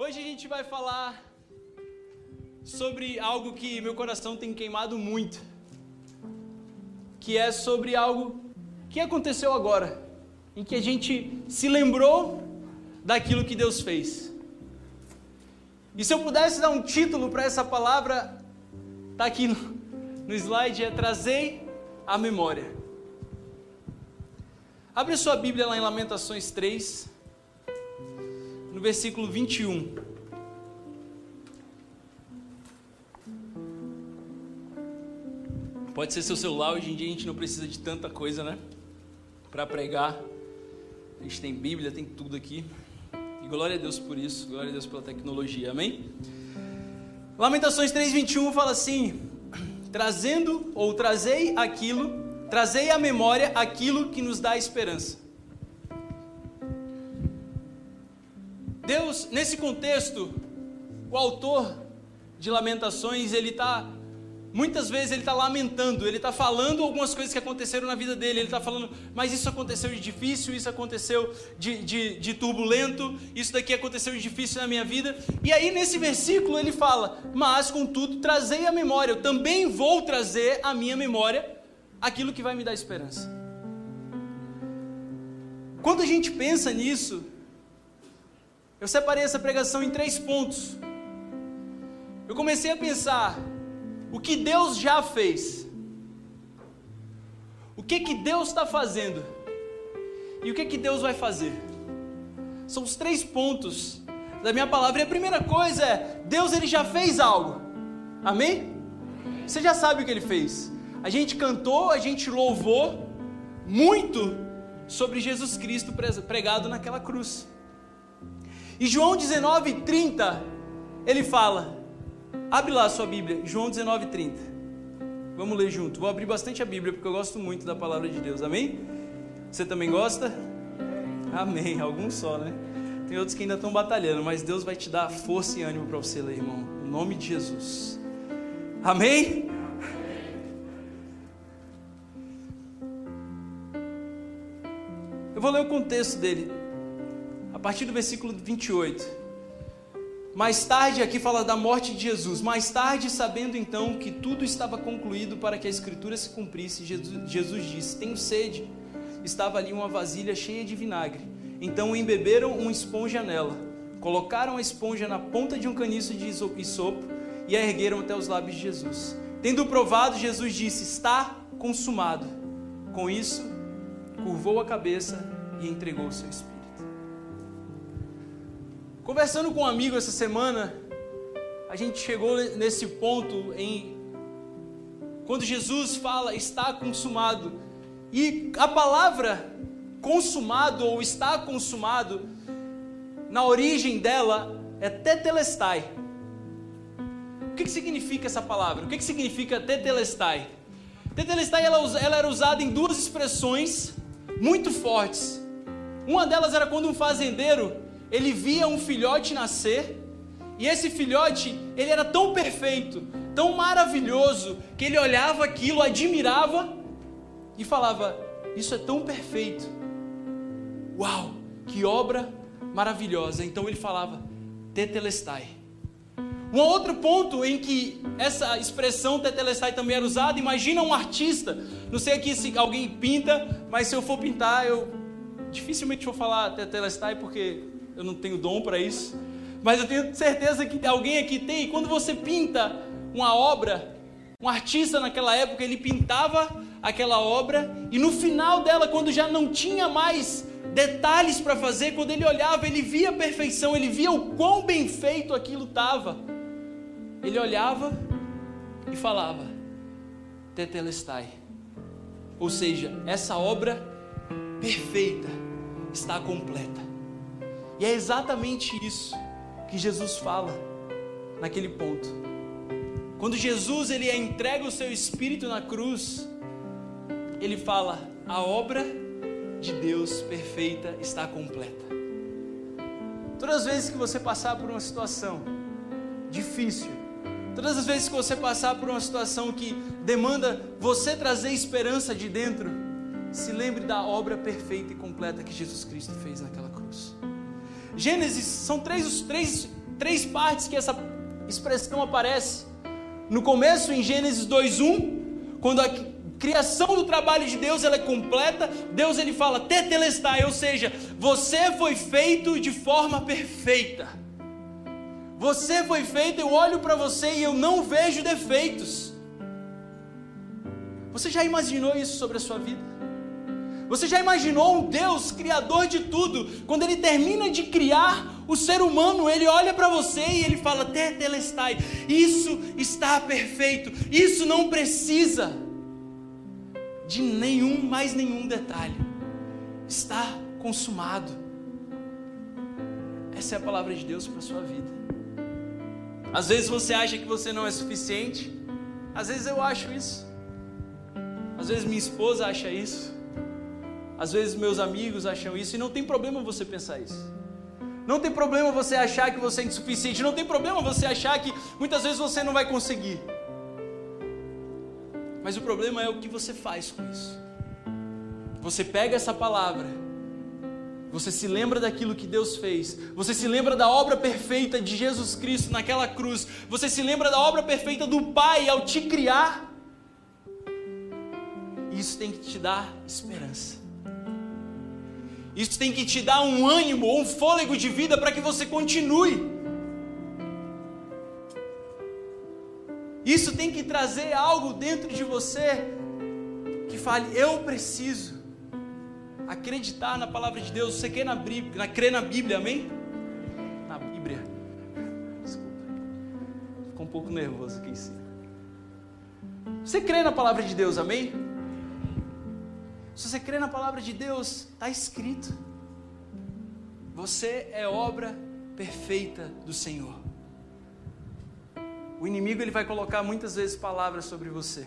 Hoje a gente vai falar sobre algo que meu coração tem queimado muito, que é sobre algo que aconteceu agora, em que a gente se lembrou daquilo que Deus fez. E se eu pudesse dar um título para essa palavra, tá aqui no, no slide, é Trazei a Memória. Abre sua Bíblia lá em Lamentações 3, no versículo 21. Pode ser seu celular, hoje em dia a gente não precisa de tanta coisa, né? Para pregar. A gente tem Bíblia, tem tudo aqui. E glória a Deus por isso, glória a Deus pela tecnologia, amém? Lamentações 3,21 fala assim: trazendo ou trazei aquilo, trazei à memória aquilo que nos dá esperança. Deus, nesse contexto, o autor de Lamentações, ele está, muitas vezes ele está lamentando, ele está falando algumas coisas que aconteceram na vida dele, ele está falando, mas isso aconteceu de difícil, isso aconteceu de, de, de turbulento, isso daqui aconteceu de difícil na minha vida, e aí nesse versículo ele fala, mas contudo trazei a memória, eu também vou trazer à minha memória aquilo que vai me dar esperança. Quando a gente pensa nisso, eu separei essa pregação em três pontos. Eu comecei a pensar o que Deus já fez, o que que Deus está fazendo e o que que Deus vai fazer. São os três pontos da minha palavra. E a primeira coisa é Deus ele já fez algo. Amém? Você já sabe o que ele fez. A gente cantou, a gente louvou muito sobre Jesus Cristo pregado naquela cruz. E João 19, 30, ele fala, abre lá a sua Bíblia, João 19, 30. Vamos ler junto. Vou abrir bastante a Bíblia porque eu gosto muito da palavra de Deus, amém? Você também gosta? Amém, alguns só, né? Tem outros que ainda estão batalhando, mas Deus vai te dar força e ânimo para você ler, irmão. Em nome de Jesus. Amém? Eu vou ler o contexto dele a partir do versículo 28. Mais tarde, aqui fala da morte de Jesus. Mais tarde, sabendo então que tudo estava concluído para que a escritura se cumprisse, Jesus, disse: Tenho sede. Estava ali uma vasilha cheia de vinagre. Então embeberam uma esponja nela, colocaram a esponja na ponta de um caniço de isopo e a ergueram até os lábios de Jesus. Tendo provado, Jesus disse: Está consumado. Com isso, curvou a cabeça e entregou o seu espírito. Conversando com um amigo essa semana, a gente chegou nesse ponto em quando Jesus fala está consumado. E a palavra consumado ou está consumado, na origem dela é tetelestai. O que, que significa essa palavra? O que, que significa tetelestai? Tetelestai ela, ela era usada em duas expressões muito fortes. Uma delas era quando um fazendeiro ele via um filhote nascer, e esse filhote, ele era tão perfeito, tão maravilhoso, que ele olhava aquilo, admirava e falava: Isso é tão perfeito. Uau, que obra maravilhosa. Então ele falava: Tetelestai. Um outro ponto em que essa expressão tetelestai também era usada, imagina um artista, não sei aqui se alguém pinta, mas se eu for pintar, eu dificilmente vou falar tetelestai porque eu não tenho dom para isso, mas eu tenho certeza que alguém aqui tem. E quando você pinta uma obra, um artista naquela época, ele pintava aquela obra e no final dela, quando já não tinha mais detalhes para fazer, quando ele olhava, ele via a perfeição, ele via o quão bem feito aquilo estava. Ele olhava e falava: Tetelestai. Ou seja, essa obra perfeita está completa. E é exatamente isso que Jesus fala naquele ponto. Quando Jesus ele entrega o seu espírito na cruz, ele fala: "A obra de Deus perfeita está completa". Todas as vezes que você passar por uma situação difícil, todas as vezes que você passar por uma situação que demanda você trazer esperança de dentro, se lembre da obra perfeita e completa que Jesus Cristo fez naquela cruz. Gênesis são três, três três partes que essa expressão aparece. No começo, em Gênesis 2:1, quando a criação do trabalho de Deus ela é completa, Deus ele fala tetelestai, ou seja, você foi feito de forma perfeita. Você foi feito, eu olho para você e eu não vejo defeitos. Você já imaginou isso sobre a sua vida? Você já imaginou um Deus criador de tudo? Quando ele termina de criar o ser humano, ele olha para você e ele fala: Tetelestai, isso está perfeito, isso não precisa de nenhum, mais nenhum detalhe. Está consumado. Essa é a palavra de Deus para sua vida. Às vezes você acha que você não é suficiente, às vezes eu acho isso, às vezes minha esposa acha isso. Às vezes meus amigos acham isso e não tem problema você pensar isso. Não tem problema você achar que você é insuficiente, não tem problema você achar que muitas vezes você não vai conseguir. Mas o problema é o que você faz com isso. Você pega essa palavra, você se lembra daquilo que Deus fez, você se lembra da obra perfeita de Jesus Cristo naquela cruz, você se lembra da obra perfeita do Pai ao te criar. Isso tem que te dar esperança. Isso tem que te dar um ânimo, um fôlego de vida para que você continue. Isso tem que trazer algo dentro de você que fale: eu preciso acreditar na palavra de Deus. Você crê na Bíblia, crê na Bíblia, amém? Na Bíblia. Desculpa. Ficou um pouco nervoso aqui em cima. Você crê na palavra de Deus, amém? Se você crê na palavra de Deus, está escrito. Você é obra perfeita do Senhor. O inimigo ele vai colocar muitas vezes palavras sobre você.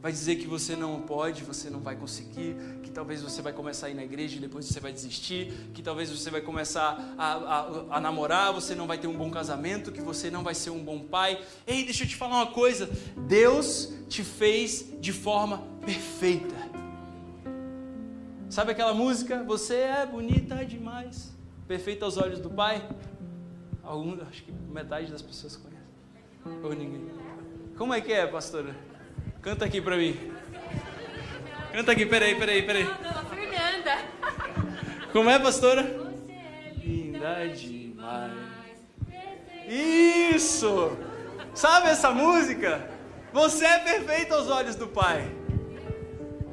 Vai dizer que você não pode, você não vai conseguir, que talvez você vai começar a ir na igreja e depois você vai desistir, que talvez você vai começar a, a, a namorar, você não vai ter um bom casamento, que você não vai ser um bom pai. Ei, deixa eu te falar uma coisa: Deus te fez de forma perfeita. Sabe aquela música? Você é bonita demais, perfeita aos olhos do Pai? Algum, acho que metade das pessoas conhecem. Ou ninguém. Como é que é, pastora? Canta aqui pra mim. Canta aqui, peraí, peraí, peraí. Fernanda. Como é, pastora? Você é linda demais. Isso! Sabe essa música? Você é perfeito aos olhos do Pai.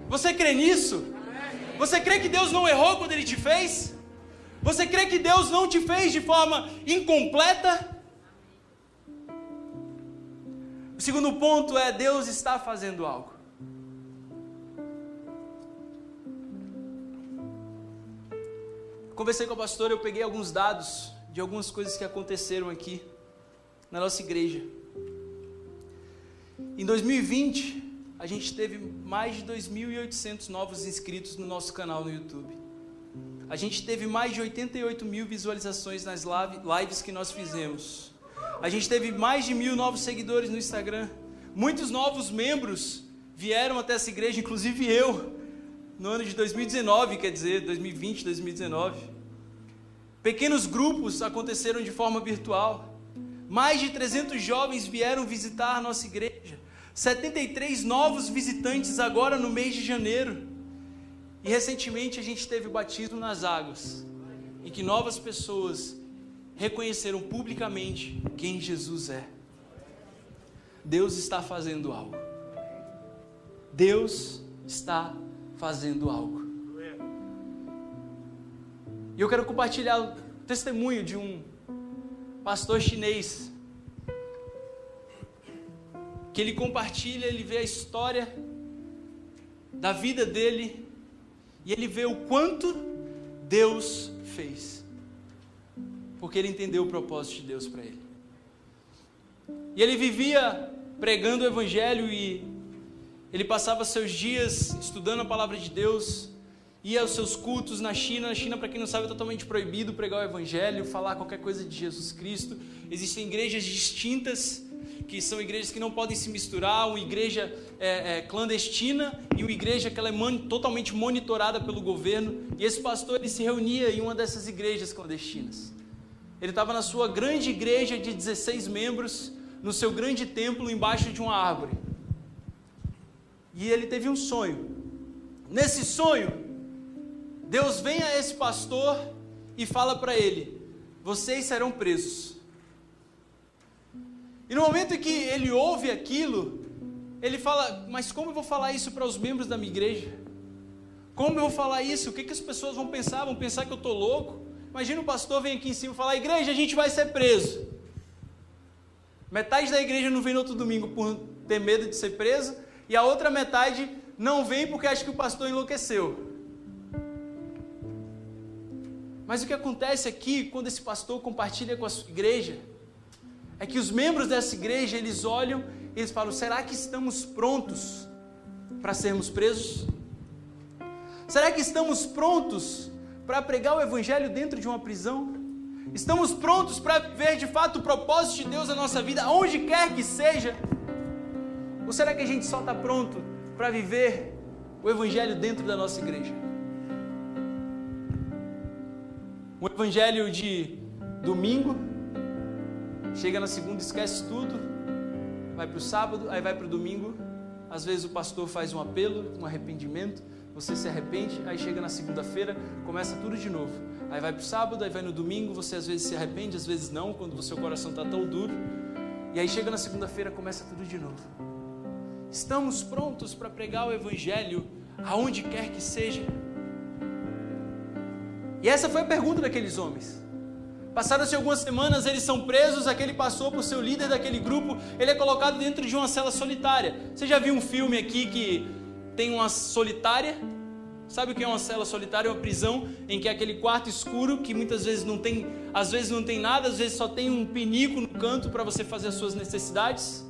Você crê nisso? Você crê que Deus não errou quando Ele te fez? Você crê que Deus não te fez de forma incompleta? O segundo ponto é: Deus está fazendo algo. Conversei com a pastora, eu peguei alguns dados de algumas coisas que aconteceram aqui na nossa igreja. Em 2020, a gente teve mais de 2.800 novos inscritos no nosso canal no YouTube. A gente teve mais de 88 mil visualizações nas lives que nós fizemos. A gente teve mais de mil novos seguidores no Instagram. Muitos novos membros vieram até essa igreja, inclusive eu, no ano de 2019, quer dizer, 2020, 2019. Pequenos grupos aconteceram de forma virtual. Mais de 300 jovens vieram visitar a nossa igreja. 73 novos visitantes agora no mês de janeiro. E recentemente a gente teve o batismo nas águas, em que novas pessoas reconheceram publicamente quem Jesus é. Deus está fazendo algo. Deus está fazendo algo. E eu quero compartilhar o testemunho de um pastor chinês que ele compartilha, ele vê a história da vida dele e ele vê o quanto Deus fez. Porque ele entendeu o propósito de Deus para ele. E ele vivia pregando o evangelho e ele passava seus dias estudando a palavra de Deus, ia aos seus cultos na China. Na China, para quem não sabe, é totalmente proibido pregar o evangelho, falar qualquer coisa de Jesus Cristo. Existem igrejas distintas que são igrejas que não podem se misturar, uma igreja é, é, clandestina e uma igreja que ela é man, totalmente monitorada pelo governo. E esse pastor ele se reunia em uma dessas igrejas clandestinas. Ele estava na sua grande igreja de 16 membros, no seu grande templo, embaixo de uma árvore. E ele teve um sonho. Nesse sonho, Deus vem a esse pastor e fala para ele: Vocês serão presos. E no momento em que ele ouve aquilo, ele fala: Mas como eu vou falar isso para os membros da minha igreja? Como eu vou falar isso? O que, que as pessoas vão pensar? Vão pensar que eu estou louco? Imagina o pastor vem aqui em cima e falar: Igreja, a gente vai ser preso. Metade da igreja não vem no outro domingo por ter medo de ser preso, e a outra metade não vem porque acha que o pastor enlouqueceu. Mas o que acontece aqui, quando esse pastor compartilha com a sua igreja, é que os membros dessa igreja, eles olham e eles falam: será que estamos prontos para sermos presos? Será que estamos prontos para pregar o evangelho dentro de uma prisão? Estamos prontos para ver de fato o propósito de Deus na nossa vida, onde quer que seja? Ou será que a gente só está pronto para viver o evangelho dentro da nossa igreja? Um evangelho de domingo, chega na segunda, esquece tudo, vai para o sábado, aí vai para o domingo. Às vezes o pastor faz um apelo, um arrependimento, você se arrepende, aí chega na segunda-feira, começa tudo de novo. Aí vai para o sábado, aí vai no domingo, você às vezes se arrepende, às vezes não, quando o seu coração está tão duro. E aí chega na segunda-feira, começa tudo de novo. Estamos prontos para pregar o Evangelho aonde quer que seja. E essa foi a pergunta daqueles homens. Passaram-se algumas semanas, eles são presos, aquele passou por ser o líder daquele grupo, ele é colocado dentro de uma cela solitária. Você já viu um filme aqui que tem uma solitária? Sabe o que é uma cela solitária? É uma prisão em que é aquele quarto escuro que muitas vezes não tem, às vezes não tem nada, às vezes só tem um pinico no canto para você fazer as suas necessidades.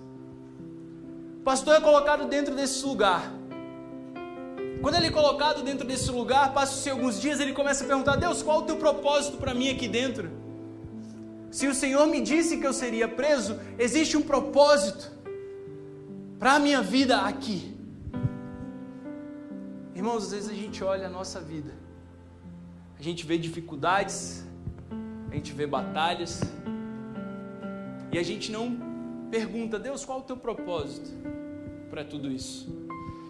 O pastor é colocado dentro desse lugar. Quando ele é colocado dentro desse lugar, passa-se alguns dias, ele começa a perguntar: Deus, qual o teu propósito para mim aqui dentro? Se o Senhor me disse que eu seria preso, existe um propósito para a minha vida aqui. Irmãos, às vezes a gente olha a nossa vida, a gente vê dificuldades, a gente vê batalhas, e a gente não pergunta, Deus, qual o teu propósito para tudo isso?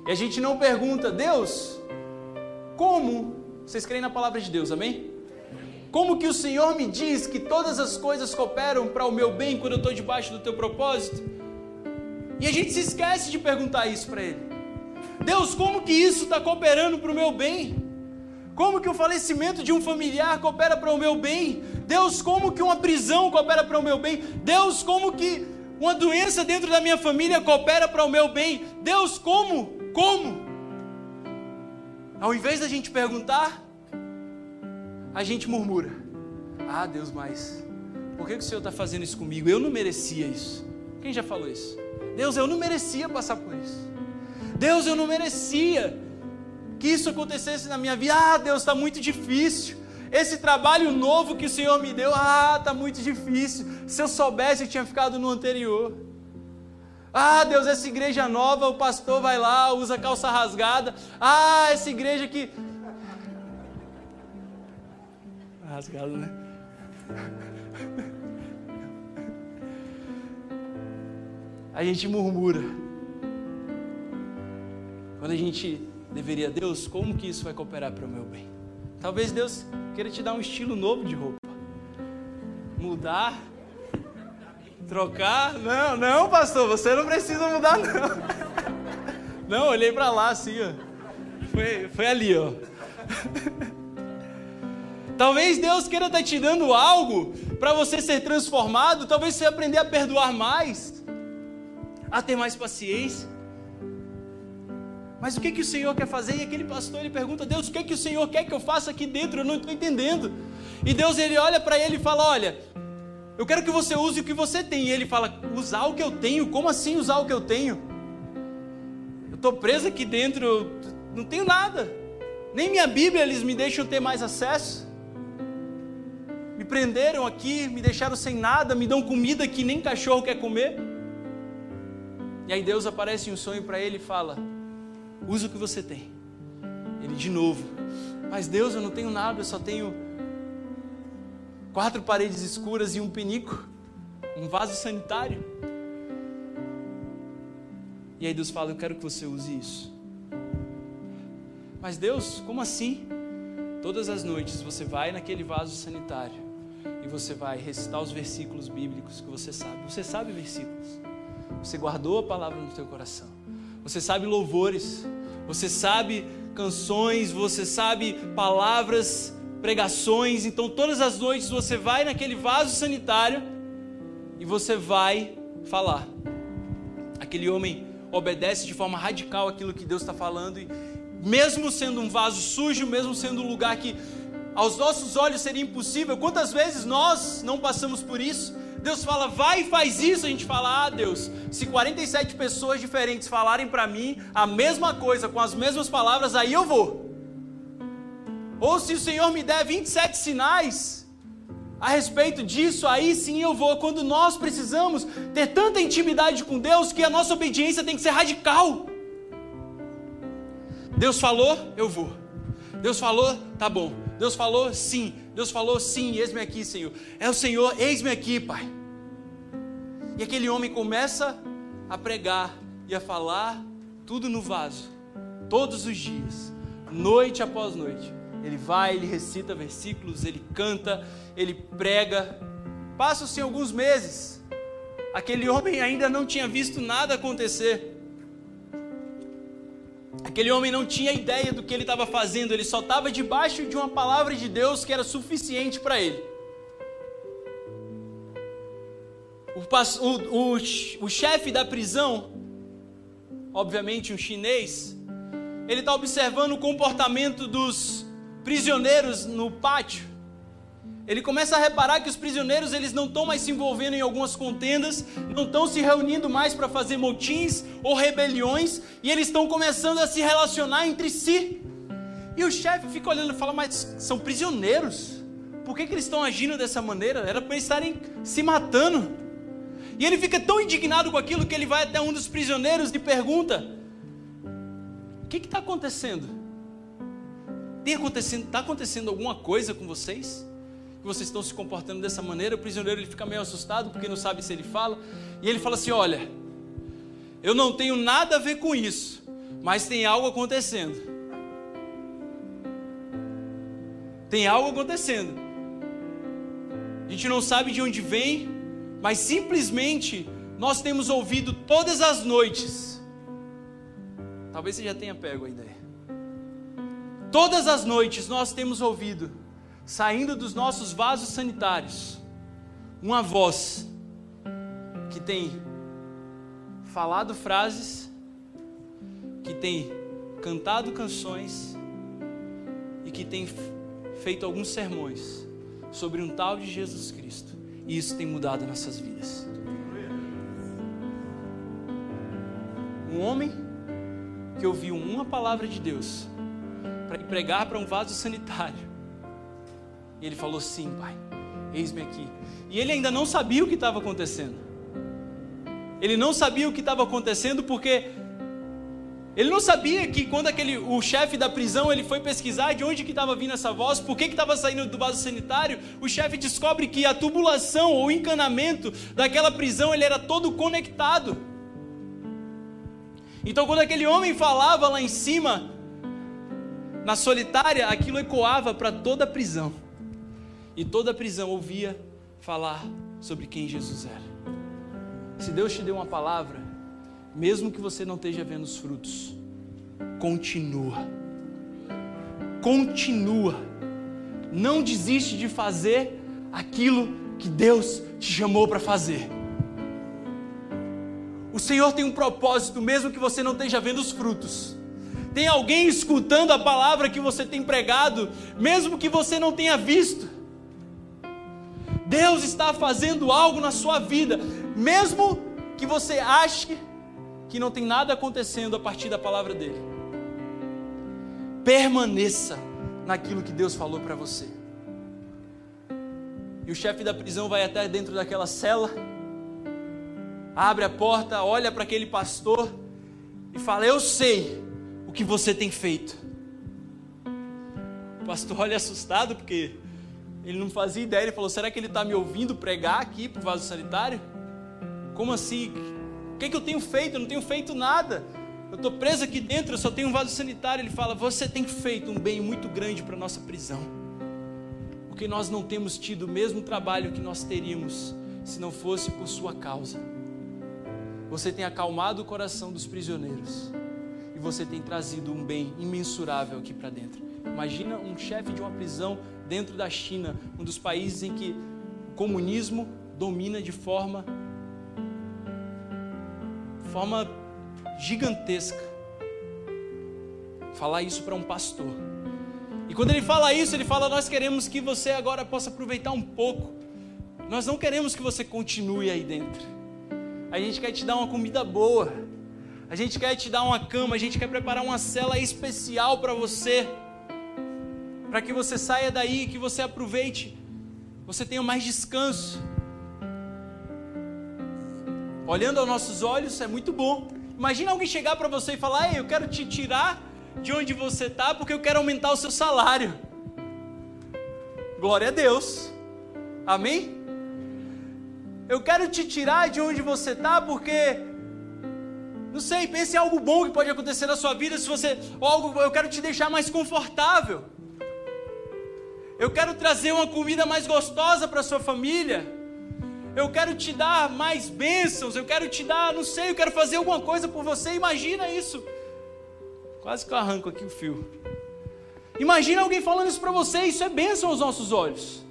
E a gente não pergunta, Deus, como? Vocês creem na palavra de Deus, amém? Como que o Senhor me diz que todas as coisas cooperam para o meu bem quando eu estou debaixo do teu propósito? E a gente se esquece de perguntar isso para Ele. Deus, como que isso está cooperando para o meu bem? Como que o falecimento de um familiar coopera para o meu bem? Deus, como que uma prisão coopera para o meu bem? Deus, como que uma doença dentro da minha família coopera para o meu bem? Deus, como? Como? Ao invés da gente perguntar, a gente murmura: Ah, Deus, mas por que, o Senhor está fazendo isso comigo? Eu não merecia isso. Quem já falou isso? Deus, eu não merecia passar por isso. Deus, eu não merecia que isso acontecesse na minha vida. Ah, Deus, está muito difícil. Esse trabalho novo que o Senhor me deu, ah, está muito difícil. Se eu soubesse, eu tinha ficado no anterior. Ah, Deus, essa igreja nova, o pastor vai lá, usa calça rasgada. Ah, essa igreja que. Rasgado, né? A gente murmura. Quando a gente deveria, Deus, como que isso vai cooperar para o meu bem? Talvez Deus queira te dar um estilo novo de roupa. Mudar Trocar? Não, não, pastor, você não precisa mudar, não. Não, olhei para lá assim, ó. Foi, foi ali, ó. Talvez Deus queira estar tá te dando algo para você ser transformado, talvez você aprender a perdoar mais, a ter mais paciência. Mas o que, que o Senhor quer fazer? E aquele pastor ele pergunta: Deus, o que, que o Senhor quer que eu faça aqui dentro? Eu não estou entendendo. E Deus ele olha para ele e fala: Olha, eu quero que você use o que você tem. E ele fala: usar o que eu tenho? Como assim usar o que eu tenho? Eu estou preso aqui dentro, não tenho nada. Nem minha Bíblia eles me deixam ter mais acesso. Me prenderam aqui, me deixaram sem nada, me dão comida que nem cachorro quer comer. E aí Deus aparece em um sonho para ele e fala: usa o que você tem. Ele de novo: mas Deus, eu não tenho nada, eu só tenho quatro paredes escuras e um penico, um vaso sanitário. E aí Deus fala: Eu quero que você use isso. Mas Deus, como assim? Todas as noites você vai naquele vaso sanitário e você vai recitar os versículos bíblicos que você sabe. Você sabe versículos. Você guardou a palavra no teu coração. Você sabe louvores. Você sabe canções, você sabe palavras, pregações. Então todas as noites você vai naquele vaso sanitário e você vai falar. Aquele homem obedece de forma radical aquilo que Deus está falando e mesmo sendo um vaso sujo, mesmo sendo um lugar que aos nossos olhos seria impossível, quantas vezes nós não passamos por isso? Deus fala, vai e faz isso. A gente fala, ah, Deus, se 47 pessoas diferentes falarem para mim a mesma coisa, com as mesmas palavras, aí eu vou. Ou se o Senhor me der 27 sinais a respeito disso, aí sim eu vou. Quando nós precisamos ter tanta intimidade com Deus que a nossa obediência tem que ser radical. Deus falou, eu vou. Deus falou, tá bom. Deus falou, sim. Deus falou, sim, eis-me aqui, Senhor. É o Senhor, eis-me aqui, Pai. E aquele homem começa a pregar e a falar tudo no vaso, todos os dias, noite após noite. Ele vai, ele recita versículos, ele canta, ele prega. Passam-se alguns meses. Aquele homem ainda não tinha visto nada acontecer. Aquele homem não tinha ideia do que ele estava fazendo, ele só estava debaixo de uma palavra de Deus que era suficiente para ele. O, o, o, o chefe da prisão, obviamente um chinês, ele está observando o comportamento dos prisioneiros no pátio ele começa a reparar que os prisioneiros eles não estão mais se envolvendo em algumas contendas, não estão se reunindo mais para fazer motins ou rebeliões, e eles estão começando a se relacionar entre si. E o chefe fica olhando e fala: Mas são prisioneiros, por que, que eles estão agindo dessa maneira? Era para estarem se matando. E ele fica tão indignado com aquilo que ele vai até um dos prisioneiros e pergunta: O que está acontecendo? Tem acontecendo, está acontecendo alguma coisa com vocês? Que vocês estão se comportando dessa maneira. O prisioneiro ele fica meio assustado porque não sabe se ele fala. E ele fala assim: Olha, eu não tenho nada a ver com isso, mas tem algo acontecendo. Tem algo acontecendo. A gente não sabe de onde vem, mas simplesmente nós temos ouvido todas as noites. Talvez você já tenha pego a ideia. Todas as noites nós temos ouvido saindo dos nossos vasos sanitários, uma voz que tem falado frases, que tem cantado canções e que tem feito alguns sermões sobre um tal de Jesus Cristo. E isso tem mudado nossas vidas. Um homem que ouviu uma palavra de Deus para pregar para um vaso sanitário ele falou: Sim, pai, eis-me aqui. E ele ainda não sabia o que estava acontecendo. Ele não sabia o que estava acontecendo porque ele não sabia que quando aquele, o chefe da prisão ele foi pesquisar de onde que estava vindo essa voz, por que estava saindo do vaso sanitário, o chefe descobre que a tubulação ou encanamento daquela prisão ele era todo conectado. Então quando aquele homem falava lá em cima, na solitária, aquilo ecoava para toda a prisão. E toda a prisão ouvia falar sobre quem Jesus era. Se Deus te deu uma palavra, mesmo que você não esteja vendo os frutos, continua. Continua. Não desiste de fazer aquilo que Deus te chamou para fazer. O Senhor tem um propósito, mesmo que você não esteja vendo os frutos. Tem alguém escutando a palavra que você tem pregado, mesmo que você não tenha visto. Deus está fazendo algo na sua vida, mesmo que você ache que não tem nada acontecendo a partir da palavra dele. Permaneça naquilo que Deus falou para você. E o chefe da prisão vai até dentro daquela cela, abre a porta, olha para aquele pastor e fala: Eu sei o que você tem feito. O pastor olha assustado porque Ele não fazia ideia, ele falou: será que ele está me ouvindo pregar aqui para o vaso sanitário? Como assim? O que, é que eu tenho feito? Eu não tenho feito nada. Eu estou preso aqui dentro, eu só tenho um vaso sanitário. Ele fala: Você tem feito um bem muito grande para a nossa prisão. Porque nós não temos tido o mesmo trabalho que nós teríamos se não fosse por sua causa. Você tem acalmado o coração dos prisioneiros. E você tem trazido um bem imensurável aqui para dentro. Imagina um chefe de uma prisão dentro da China, um dos países em que o comunismo domina de forma forma gigantesca. Falar isso para um pastor. E quando ele fala isso, ele fala: Nós queremos que você agora possa aproveitar um pouco. Nós não queremos que você continue aí dentro. A gente quer te dar uma comida boa. A gente quer te dar uma cama. A gente quer preparar uma cela especial para você. Para que você saia daí, que você aproveite. Você tenha mais descanso. Olhando aos nossos olhos é muito bom. Imagina alguém chegar para você e falar: Ei, eu quero te tirar de onde você está porque eu quero aumentar o seu salário. Glória a Deus. Amém? Eu quero te tirar de onde você está porque não sei, pense em algo bom que pode acontecer na sua vida se você ou algo eu quero te deixar mais confortável. Eu quero trazer uma comida mais gostosa para sua família. Eu quero te dar mais bênçãos, eu quero te dar, não sei, eu quero fazer alguma coisa por você. Imagina isso. Quase que eu arranco aqui o fio. Imagina alguém falando isso para você, isso é bênção aos nossos olhos.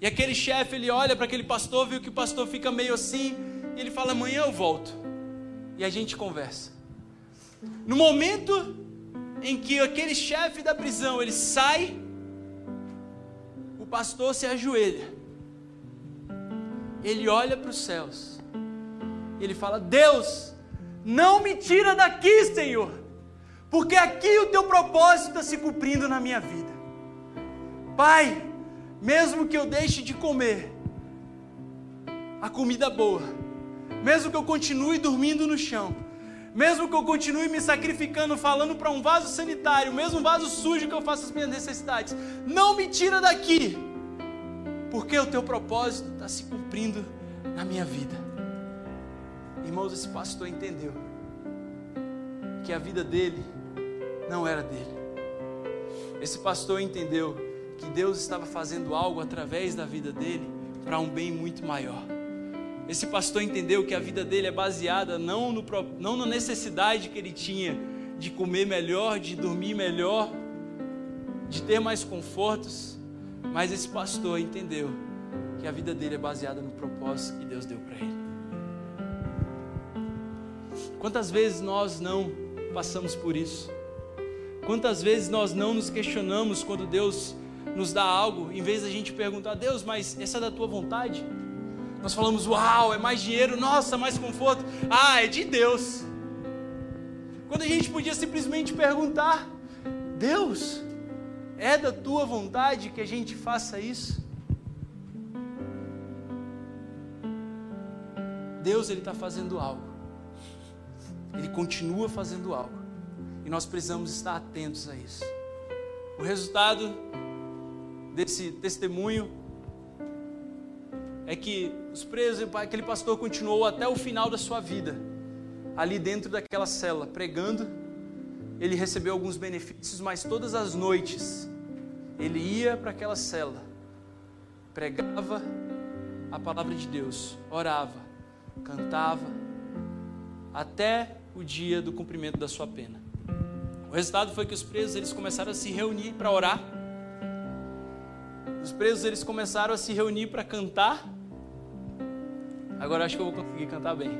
E aquele chefe, ele olha para aquele pastor, viu que o pastor fica meio assim, e ele fala: amanhã eu volto. E a gente conversa. No momento em que aquele chefe da prisão ele sai, o pastor se ajoelha ele olha para os céus, ele fala: Deus, não me tira daqui, Senhor, porque aqui o teu propósito está se cumprindo na minha vida. Pai, mesmo que eu deixe de comer a comida boa, mesmo que eu continue dormindo no chão, mesmo que eu continue me sacrificando, falando para um vaso sanitário, mesmo vaso sujo que eu faço as minhas necessidades, não me tira daqui porque o teu propósito está se cumprindo na minha vida. Irmãos, esse pastor entendeu que a vida dele não era dele. Esse pastor entendeu que Deus estava fazendo algo através da vida dele para um bem muito maior. Esse pastor entendeu que a vida dele é baseada não, no, não na necessidade que ele tinha de comer melhor, de dormir melhor, de ter mais confortos, mas esse pastor entendeu que a vida dele é baseada no propósito que Deus deu para ele. Quantas vezes nós não passamos por isso? Quantas vezes nós não nos questionamos quando Deus nos dá algo, em vez da gente perguntar, Deus, mas essa é da tua vontade? Nós falamos, uau, é mais dinheiro, nossa, mais conforto. Ah, é de Deus. Quando a gente podia simplesmente perguntar, Deus, é da tua vontade que a gente faça isso? Deus ele está fazendo algo. Ele continua fazendo algo. E nós precisamos estar atentos a isso. O resultado desse testemunho é que os presos, aquele pastor continuou até o final da sua vida, ali dentro daquela cela, pregando. Ele recebeu alguns benefícios, mas todas as noites ele ia para aquela cela, pregava a palavra de Deus, orava, cantava, até o dia do cumprimento da sua pena. O resultado foi que os presos eles começaram a se reunir para orar. Os presos eles começaram a se reunir para cantar. Agora acho que eu vou conseguir cantar bem.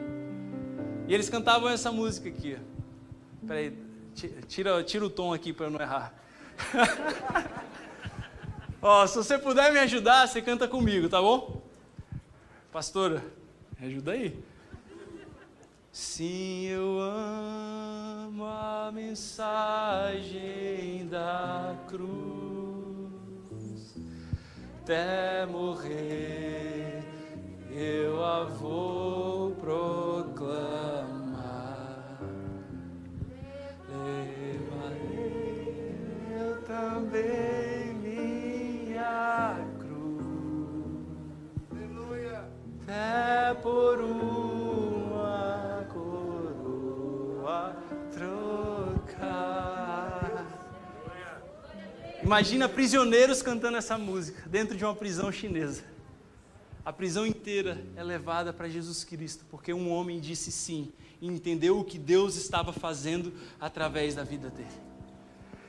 E eles cantavam essa música aqui. Peraí, tira, tira o tom aqui para eu não errar. Ó, se você puder me ajudar, você canta comigo, tá bom? Pastora, me ajuda aí. Sim, eu amo a mensagem da cruz, até morrer eu a vou proclamar. Levarei eu também minha cruz. Aleluia. É por uma coroa trocar. Imagina prisioneiros cantando essa música dentro de uma prisão chinesa. Prisão inteira é levada para Jesus Cristo, porque um homem disse sim e entendeu o que Deus estava fazendo através da vida dele.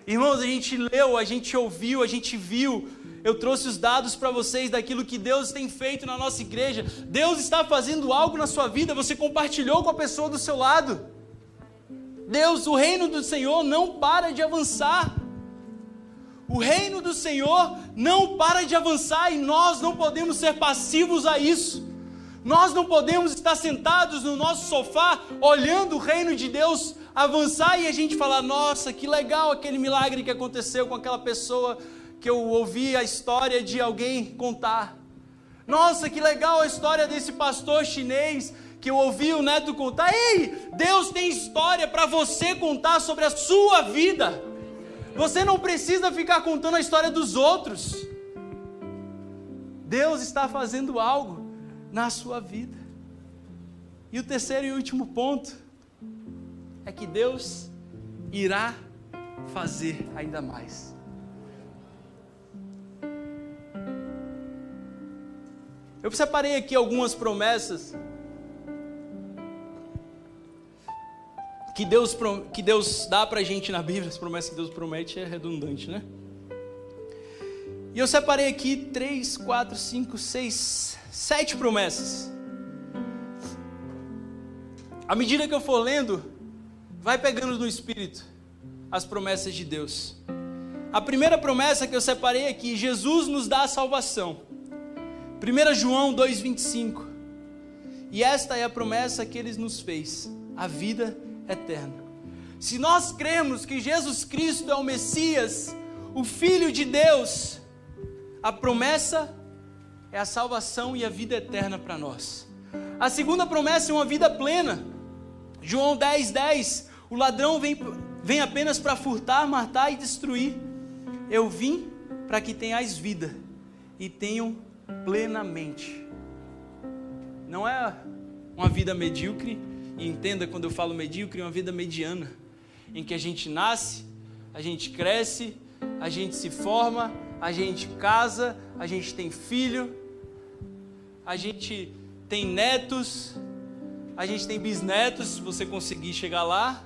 Irmãos, a gente leu, a gente ouviu, a gente viu. Eu trouxe os dados para vocês daquilo que Deus tem feito na nossa igreja. Deus está fazendo algo na sua vida, você compartilhou com a pessoa do seu lado. Deus, o reino do Senhor não para de avançar. O reino do Senhor não para de avançar e nós não podemos ser passivos a isso. Nós não podemos estar sentados no nosso sofá olhando o reino de Deus avançar e a gente falar: nossa, que legal aquele milagre que aconteceu com aquela pessoa que eu ouvi a história de alguém contar. Nossa, que legal a história desse pastor chinês que eu ouvi o neto contar. Ei, Deus tem história para você contar sobre a sua vida. Você não precisa ficar contando a história dos outros. Deus está fazendo algo na sua vida. E o terceiro e último ponto é que Deus irá fazer ainda mais. Eu separei aqui algumas promessas que Deus, que Deus dá para a gente na Bíblia, as promessas que Deus promete é redundante, né? E eu separei aqui três, quatro, cinco, seis, sete promessas. À medida que eu for lendo, vai pegando no espírito as promessas de Deus. A primeira promessa que eu separei aqui, Jesus nos dá a salvação. 1 João 2,25. E esta é a promessa que ele nos fez: a vida eterna. Se nós cremos que Jesus Cristo é o Messias, o Filho de Deus, a promessa é a salvação e a vida eterna para nós. A segunda promessa é uma vida plena. João 10, 10. O ladrão vem, vem apenas para furtar, matar e destruir. Eu vim para que tenhais vida e tenham plenamente. Não é uma vida medíocre, e entenda quando eu falo medíocre, uma vida mediana, em que a gente nasce, a gente cresce, a gente se forma, a gente casa, a gente tem filho, a gente tem netos, a gente tem bisnetos, se você conseguir chegar lá,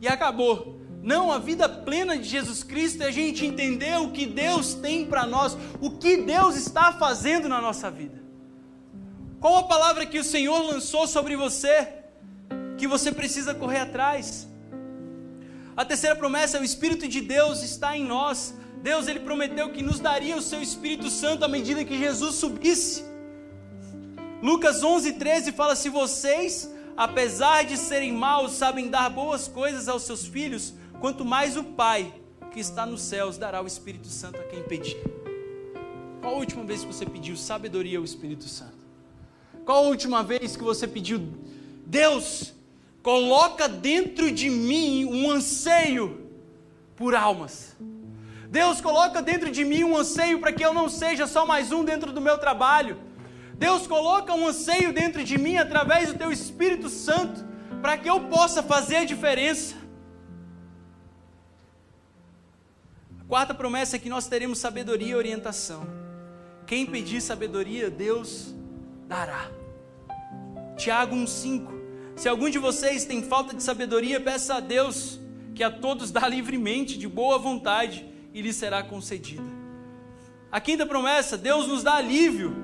e acabou. Não, a vida plena de Jesus Cristo é a gente entender o que Deus tem para nós, o que Deus está fazendo na nossa vida. Qual a palavra que o Senhor lançou sobre você, que você precisa correr atrás? A terceira promessa é o Espírito de Deus está em nós. Deus ele prometeu que nos daria o seu Espírito Santo à medida que Jesus subisse. Lucas 11, 13 fala: Se vocês, apesar de serem maus, sabem dar boas coisas aos seus filhos, quanto mais o Pai que está nos céus dará o Espírito Santo a quem pedir. Qual a última vez que você pediu sabedoria ao Espírito Santo? Qual a última vez que você pediu, Deus, coloca dentro de mim um anseio por almas? Deus coloca dentro de mim um anseio para que eu não seja só mais um dentro do meu trabalho. Deus coloca um anseio dentro de mim através do teu Espírito Santo para que eu possa fazer a diferença. A quarta promessa é que nós teremos sabedoria e orientação. Quem pedir sabedoria, Deus dará. Tiago 1,5. Se algum de vocês tem falta de sabedoria, peça a Deus, que a todos dá livremente, de boa vontade e lhe será concedida. A quinta promessa, Deus nos dá alívio.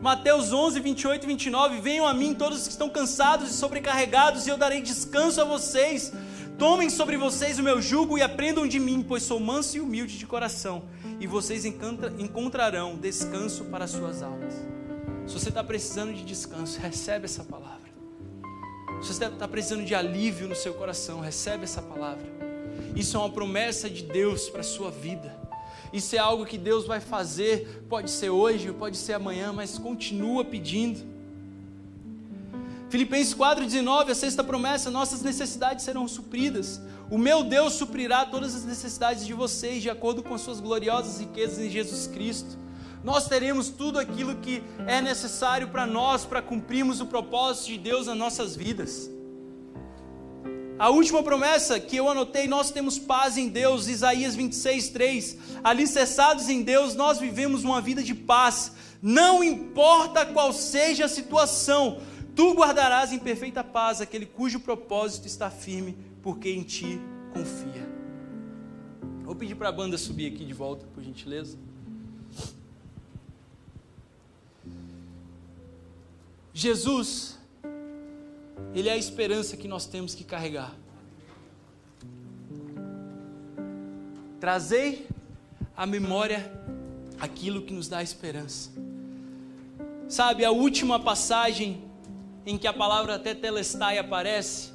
Mateus 11, 28 e 29. Venham a mim todos que estão cansados e sobrecarregados, e eu darei descanso a vocês. Tomem sobre vocês o meu jugo e aprendam de mim, pois sou manso e humilde de coração, e vocês encontrarão descanso para as suas almas. Se você está precisando de descanso, recebe essa palavra. Se você está precisando de alívio no seu coração, recebe essa palavra. Isso é uma promessa de Deus para a sua vida. Isso é algo que Deus vai fazer, pode ser hoje, pode ser amanhã, mas continua pedindo. Filipenses 4,19, a sexta promessa: nossas necessidades serão supridas. O meu Deus suprirá todas as necessidades de vocês, de acordo com as suas gloriosas riquezas em Jesus Cristo. Nós teremos tudo aquilo que é necessário para nós, para cumprirmos o propósito de Deus nas nossas vidas. A última promessa que eu anotei, nós temos paz em Deus, Isaías 26, 3. Alicerçados em Deus, nós vivemos uma vida de paz, não importa qual seja a situação, tu guardarás em perfeita paz aquele cujo propósito está firme, porque em ti confia. Vou pedir para a banda subir aqui de volta, por gentileza. Jesus, Ele é a esperança que nós temos que carregar. Trazei à memória aquilo que nos dá esperança. Sabe, a última passagem em que a palavra tetelestai aparece,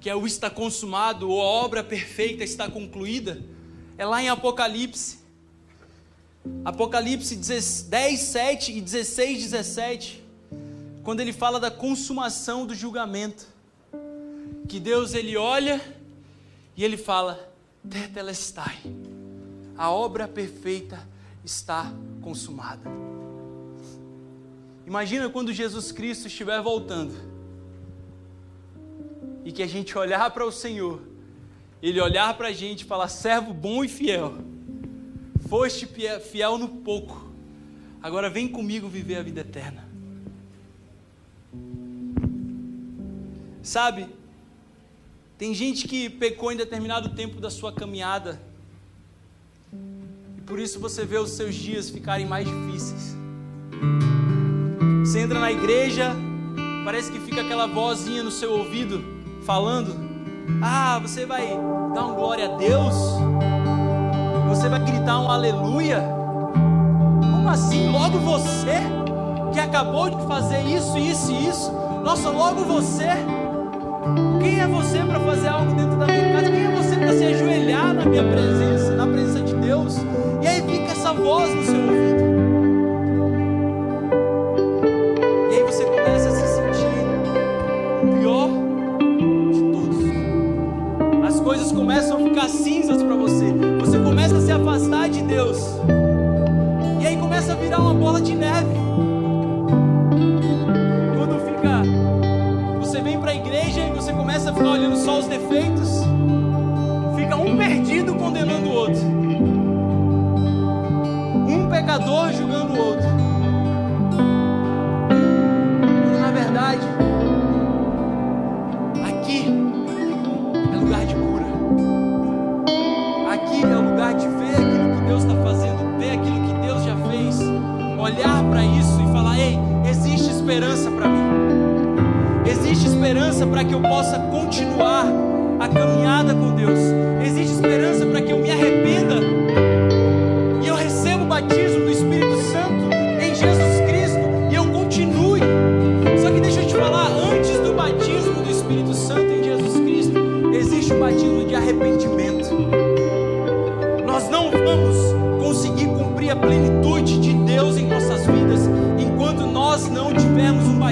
que é o está consumado, ou a obra perfeita está concluída, é lá em Apocalipse. Apocalipse 10, 7 e 16, 17, quando ele fala da consumação do julgamento, que Deus ele olha e ele fala: Tetelestai, a obra perfeita está consumada. Imagina quando Jesus Cristo estiver voltando e que a gente olhar para o Senhor, ele olhar para a gente e falar: servo bom e fiel Foste fiel no pouco, agora vem comigo viver a vida eterna. Sabe, tem gente que pecou em determinado tempo da sua caminhada, e por isso você vê os seus dias ficarem mais difíceis. Você entra na igreja, parece que fica aquela vozinha no seu ouvido falando: Ah, você vai dar um glória a Deus? Você vai gritar um aleluia? Como assim? Logo você que acabou de fazer isso, isso e isso? Nossa, logo você? Quem é você para fazer algo dentro da minha casa? Quem é você para se ajoelhar na minha presença, na presença de Deus? E aí fica essa voz no seu Um pecador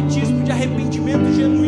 batismo de arrependimento genuíno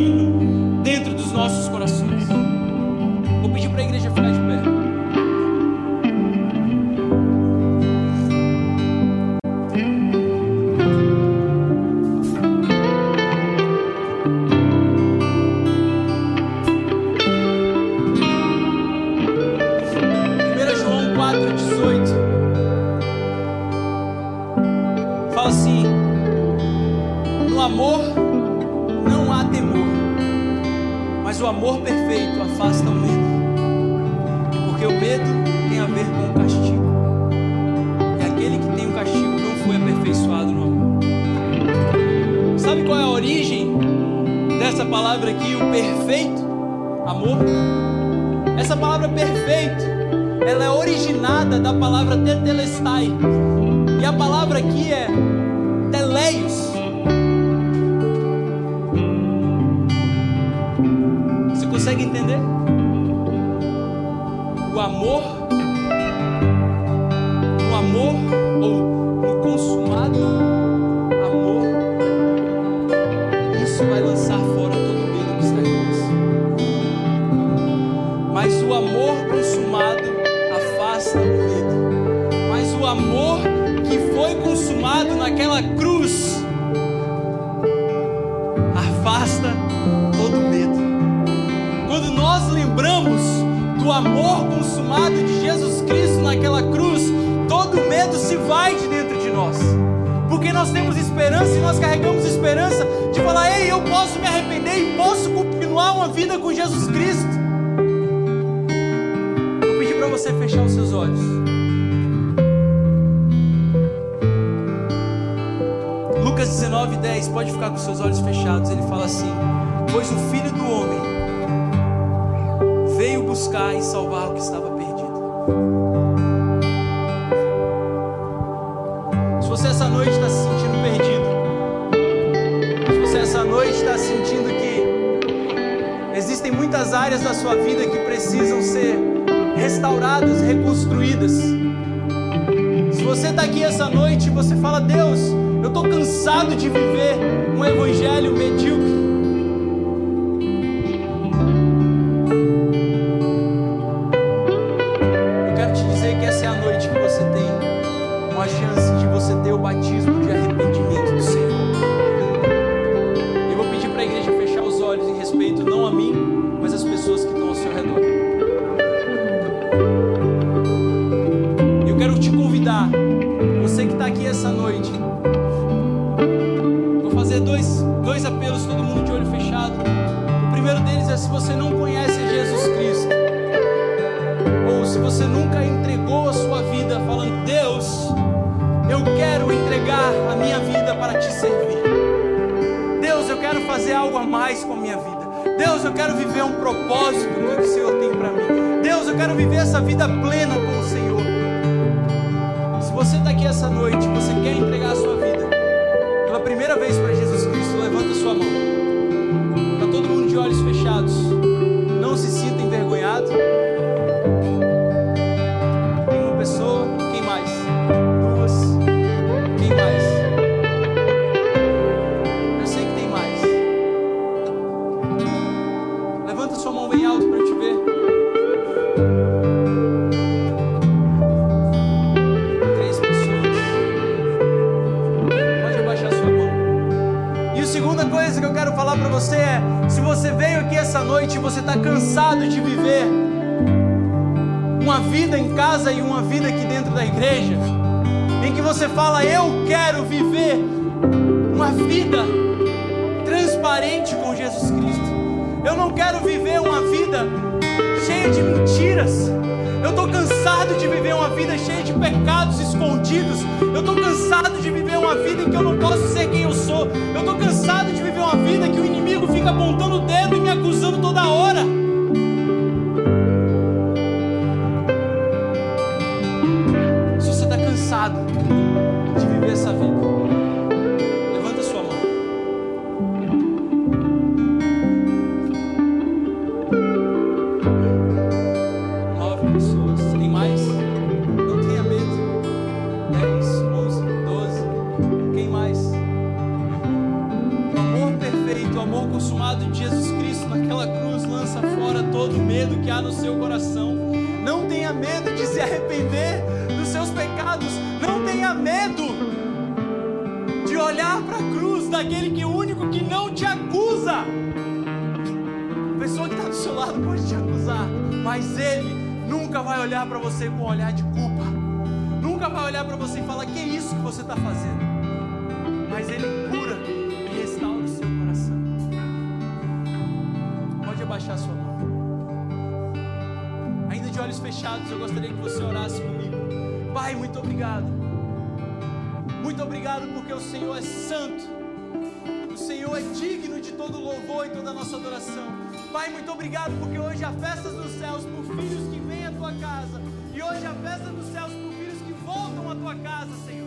sua vida que precisam ser restauradas, reconstruídas. Se você está aqui essa noite e você fala, Deus, eu estou cansado de viver um evangelho medíocre. consumado em Jesus Cristo naquela cruz lança fora todo o medo que há no seu coração. Não tenha medo de se arrepender dos seus pecados. Não tenha medo de olhar para a cruz daquele que é o único que não te acusa. A pessoa que está do seu lado pode te acusar, mas ele nunca vai olhar para você com um olhar de culpa. Nunca vai olhar para você e falar: Que é isso que você está fazendo? Mas ele cura eu gostaria que você orasse comigo. Pai, muito obrigado. Muito obrigado porque o Senhor é santo. O Senhor é digno de todo louvor e toda nossa adoração. Pai, muito obrigado porque hoje há festas nos céus por filhos que vêm à tua casa. E hoje há festa nos céus por filhos que voltam à tua casa, Senhor.